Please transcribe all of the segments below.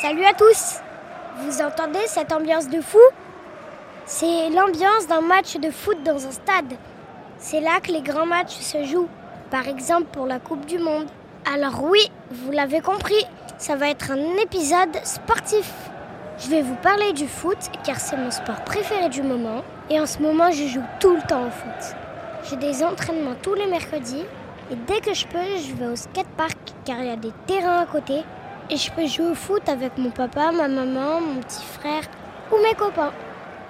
Salut à tous Vous entendez cette ambiance de fou? C'est l'ambiance d'un match de foot dans un stade. C'est là que les grands matchs se jouent, par exemple pour la Coupe du Monde. Alors oui, vous l'avez compris, ça va être un épisode sportif. Je vais vous parler du foot car c'est mon sport préféré du moment et en ce moment je joue tout le temps au foot. J'ai des entraînements tous les mercredis et dès que je peux, je vais au skatepark car il y a des terrains à côté et je peux jouer au foot avec mon papa, ma maman, mon petit frère ou mes copains.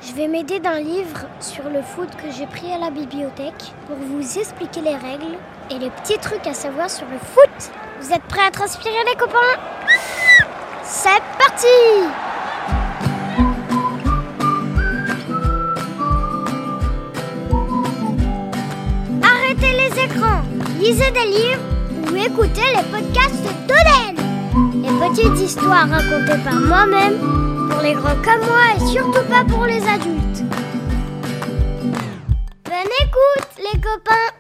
Je vais m'aider d'un livre sur le foot que j'ai pris à la bibliothèque pour vous expliquer les règles et les petits trucs à savoir sur le foot. Vous êtes prêts à transpirer les copains? C'est parti Arrêtez les écrans, lisez des livres ou écoutez les podcasts d'Oden. Les petites histoires racontées par moi-même pour les grands comme moi et surtout pas pour les adultes. Bonne écoute les copains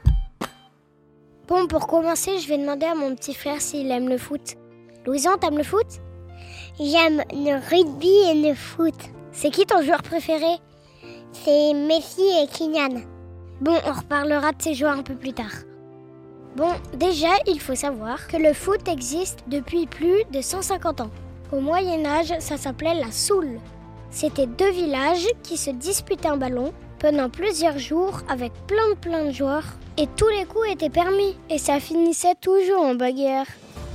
Bon, pour commencer, je vais demander à mon petit frère s'il aime le foot. Louison, t'aimes le foot? J'aime le rugby et le foot. C'est qui ton joueur préféré? C'est Messi et Kylian. Bon, on reparlera de ces joueurs un peu plus tard. Bon, déjà, il faut savoir que le foot existe depuis plus de 150 ans. Au Moyen Âge, ça s'appelait la Soule. C'était deux villages qui se disputaient un ballon pendant plusieurs jours avec plein de plein de joueurs et tous les coups étaient permis et ça finissait toujours en bagarre.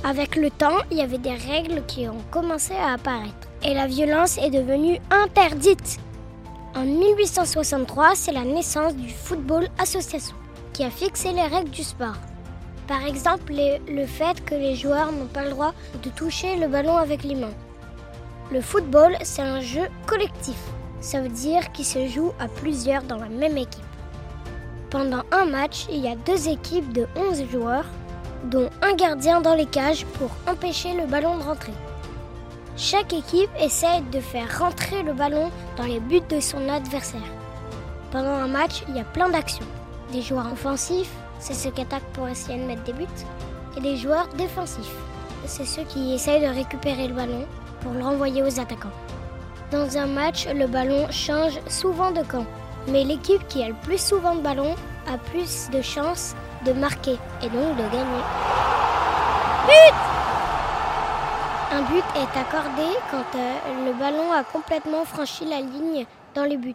Avec le temps, il y avait des règles qui ont commencé à apparaître et la violence est devenue interdite. En 1863, c'est la naissance du Football Association qui a fixé les règles du sport. Par exemple, le fait que les joueurs n'ont pas le droit de toucher le ballon avec les mains. Le football, c'est un jeu collectif. Ça veut dire qu'il se joue à plusieurs dans la même équipe. Pendant un match, il y a deux équipes de 11 joueurs, dont un gardien dans les cages pour empêcher le ballon de rentrer. Chaque équipe essaie de faire rentrer le ballon dans les buts de son adversaire. Pendant un match, il y a plein d'actions. Des joueurs offensifs, c'est ceux qui attaquent pour essayer de mettre des buts, et les joueurs défensifs, c'est ceux qui essayent de récupérer le ballon pour le renvoyer aux attaquants. Dans un match, le ballon change souvent de camp, mais l'équipe qui a le plus souvent de ballon a plus de chances de marquer et donc de gagner. But Un but est accordé quand euh, le ballon a complètement franchi la ligne dans les buts.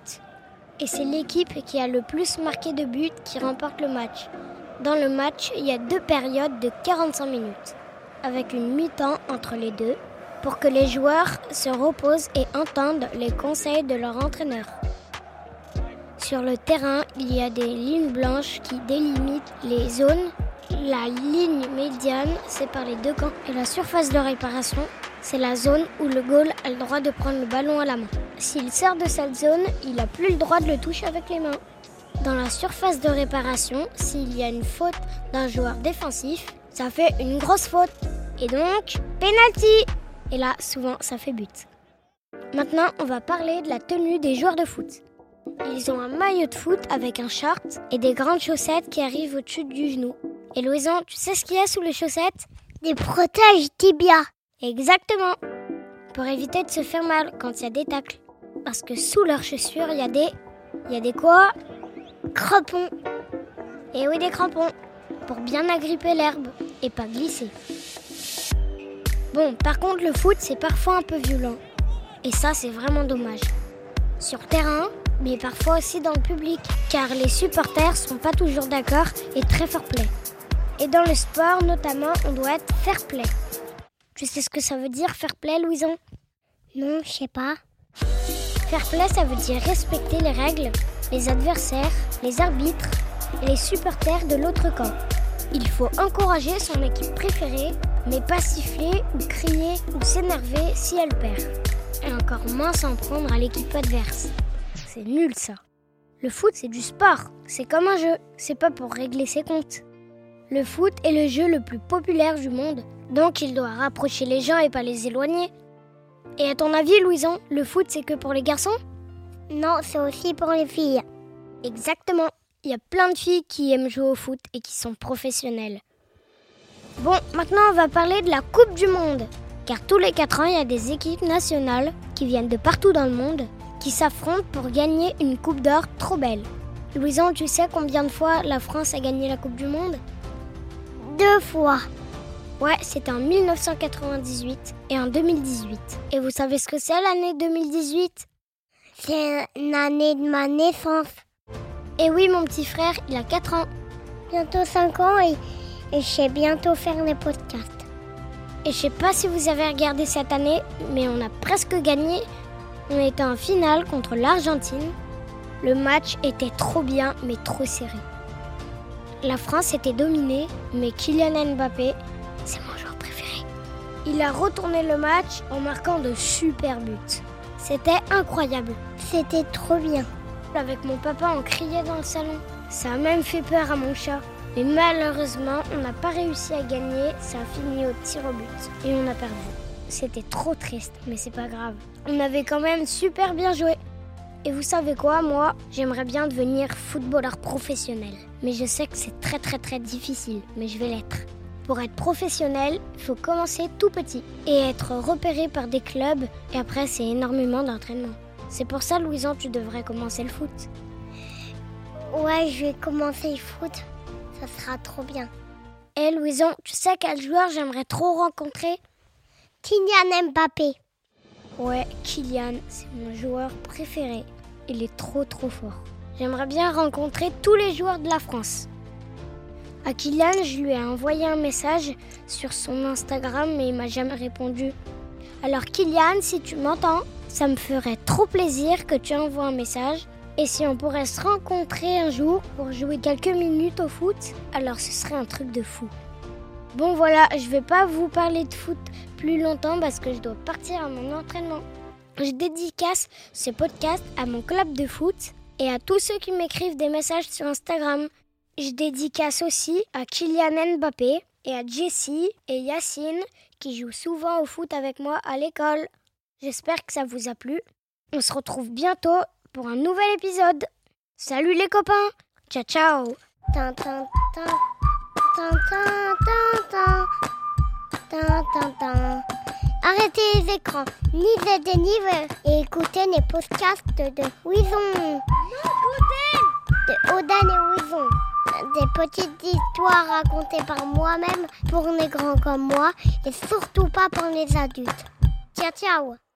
Et c'est l'équipe qui a le plus marqué de buts qui remporte le match. Dans le match, il y a deux périodes de 45 minutes, avec une mi-temps entre les deux, pour que les joueurs se reposent et entendent les conseils de leur entraîneur. Sur le terrain, il y a des lignes blanches qui délimitent les zones. La ligne médiane sépare les deux camps et la surface de réparation, c'est la zone où le goal a le droit de prendre le ballon à la main. S'il sort de cette zone, il n'a plus le droit de le toucher avec les mains. Dans la surface de réparation, s'il y a une faute d'un joueur défensif, ça fait une grosse faute. Et donc, penalty Et là, souvent, ça fait but. Maintenant, on va parler de la tenue des joueurs de foot. Ils ont un maillot de foot avec un short et des grandes chaussettes qui arrivent au-dessus du genou. Et Louison, tu sais ce qu'il y a sous les chaussettes? Des protèges tibia. Exactement. Pour éviter de se faire mal quand il y a des tacles. Parce que sous leurs chaussures, il y a des... Il y a des quoi? Crampons. Et oui, des crampons. Pour bien agripper l'herbe et pas glisser. Bon, par contre, le foot, c'est parfois un peu violent. Et ça, c'est vraiment dommage. Sur terrain, mais parfois aussi dans le public, car les supporters sont pas toujours d'accord et très fair play. Et dans le sport, notamment, on doit être fair play. Tu sais ce que ça veut dire fair play, Louison? Non, je sais pas. Fair play, ça veut dire respecter les règles, les adversaires, les arbitres et les supporters de l'autre camp. Il faut encourager son équipe préférée, mais pas siffler ou crier ou s'énerver si elle perd. Et encore moins s'en prendre à l'équipe adverse. C'est nul ça. Le foot, c'est du sport. C'est comme un jeu. C'est pas pour régler ses comptes. Le foot est le jeu le plus populaire du monde, donc il doit rapprocher les gens et pas les éloigner. Et à ton avis, Louison, le foot c'est que pour les garçons? Non, c'est aussi pour les filles. Exactement. Il y a plein de filles qui aiment jouer au foot et qui sont professionnelles. Bon, maintenant on va parler de la Coupe du Monde, Car tous les 4 ans, il y a des équipes nationales qui viennent de partout dans le monde qui s'affrontent pour gagner une Coupe d'or trop belle. Louison, tu sais combien de fois la France a gagné la Coupe du Monde? Deux fois. Ouais, c'était en 1998 et en 2018. Et vous savez ce que c'est l'année 2018 C'est une année de ma naissance. Et oui, mon petit frère, il a 4 ans. Bientôt 5 ans et, et je sais bientôt faire les podcasts. Et je sais pas si vous avez regardé cette année, mais on a presque gagné. On était en finale contre l'Argentine le match était trop bien, mais trop serré. La France était dominée, mais Kylian Mbappé, c'est mon joueur préféré. Il a retourné le match en marquant de super buts. C'était incroyable. C'était trop bien. Avec mon papa, on criait dans le salon. Ça a même fait peur à mon chat. Mais malheureusement, on n'a pas réussi à gagner. Ça a fini au tir au but. Et on a perdu. C'était trop triste, mais c'est pas grave. On avait quand même super bien joué. Et vous savez quoi, moi, j'aimerais bien devenir footballeur professionnel. Mais je sais que c'est très très très difficile, mais je vais l'être. Pour être professionnel, il faut commencer tout petit et être repéré par des clubs et après c'est énormément d'entraînement. C'est pour ça, Louison, tu devrais commencer le foot. Ouais, je vais commencer le foot. Ça sera trop bien. Eh Louison, tu sais quel joueur j'aimerais trop rencontrer? Kylian Mbappé. Ouais, Kylian, c'est mon joueur préféré. Il est trop trop fort. J'aimerais bien rencontrer tous les joueurs de la France. À Kylian, je lui ai envoyé un message sur son Instagram mais il m'a jamais répondu. Alors Kylian, si tu m'entends, ça me ferait trop plaisir que tu envoies un message. Et si on pourrait se rencontrer un jour pour jouer quelques minutes au foot, alors ce serait un truc de fou. Bon voilà, je vais pas vous parler de foot plus longtemps parce que je dois partir à mon entraînement. Je dédicace ce podcast à mon club de foot et à tous ceux qui m'écrivent des messages sur Instagram. Je dédicace aussi à Kylian Mbappé et à Jessie et Yacine qui jouent souvent au foot avec moi à l'école. J'espère que ça vous a plu. On se retrouve bientôt pour un nouvel épisode. Salut les copains. Ciao ciao. Arrêtez les écrans, ni de ni et écoutez les podcasts de Wison. De Odan et petites histoires racontées par moi-même pour les grands comme moi et surtout pas pour les adultes. Ciao ciao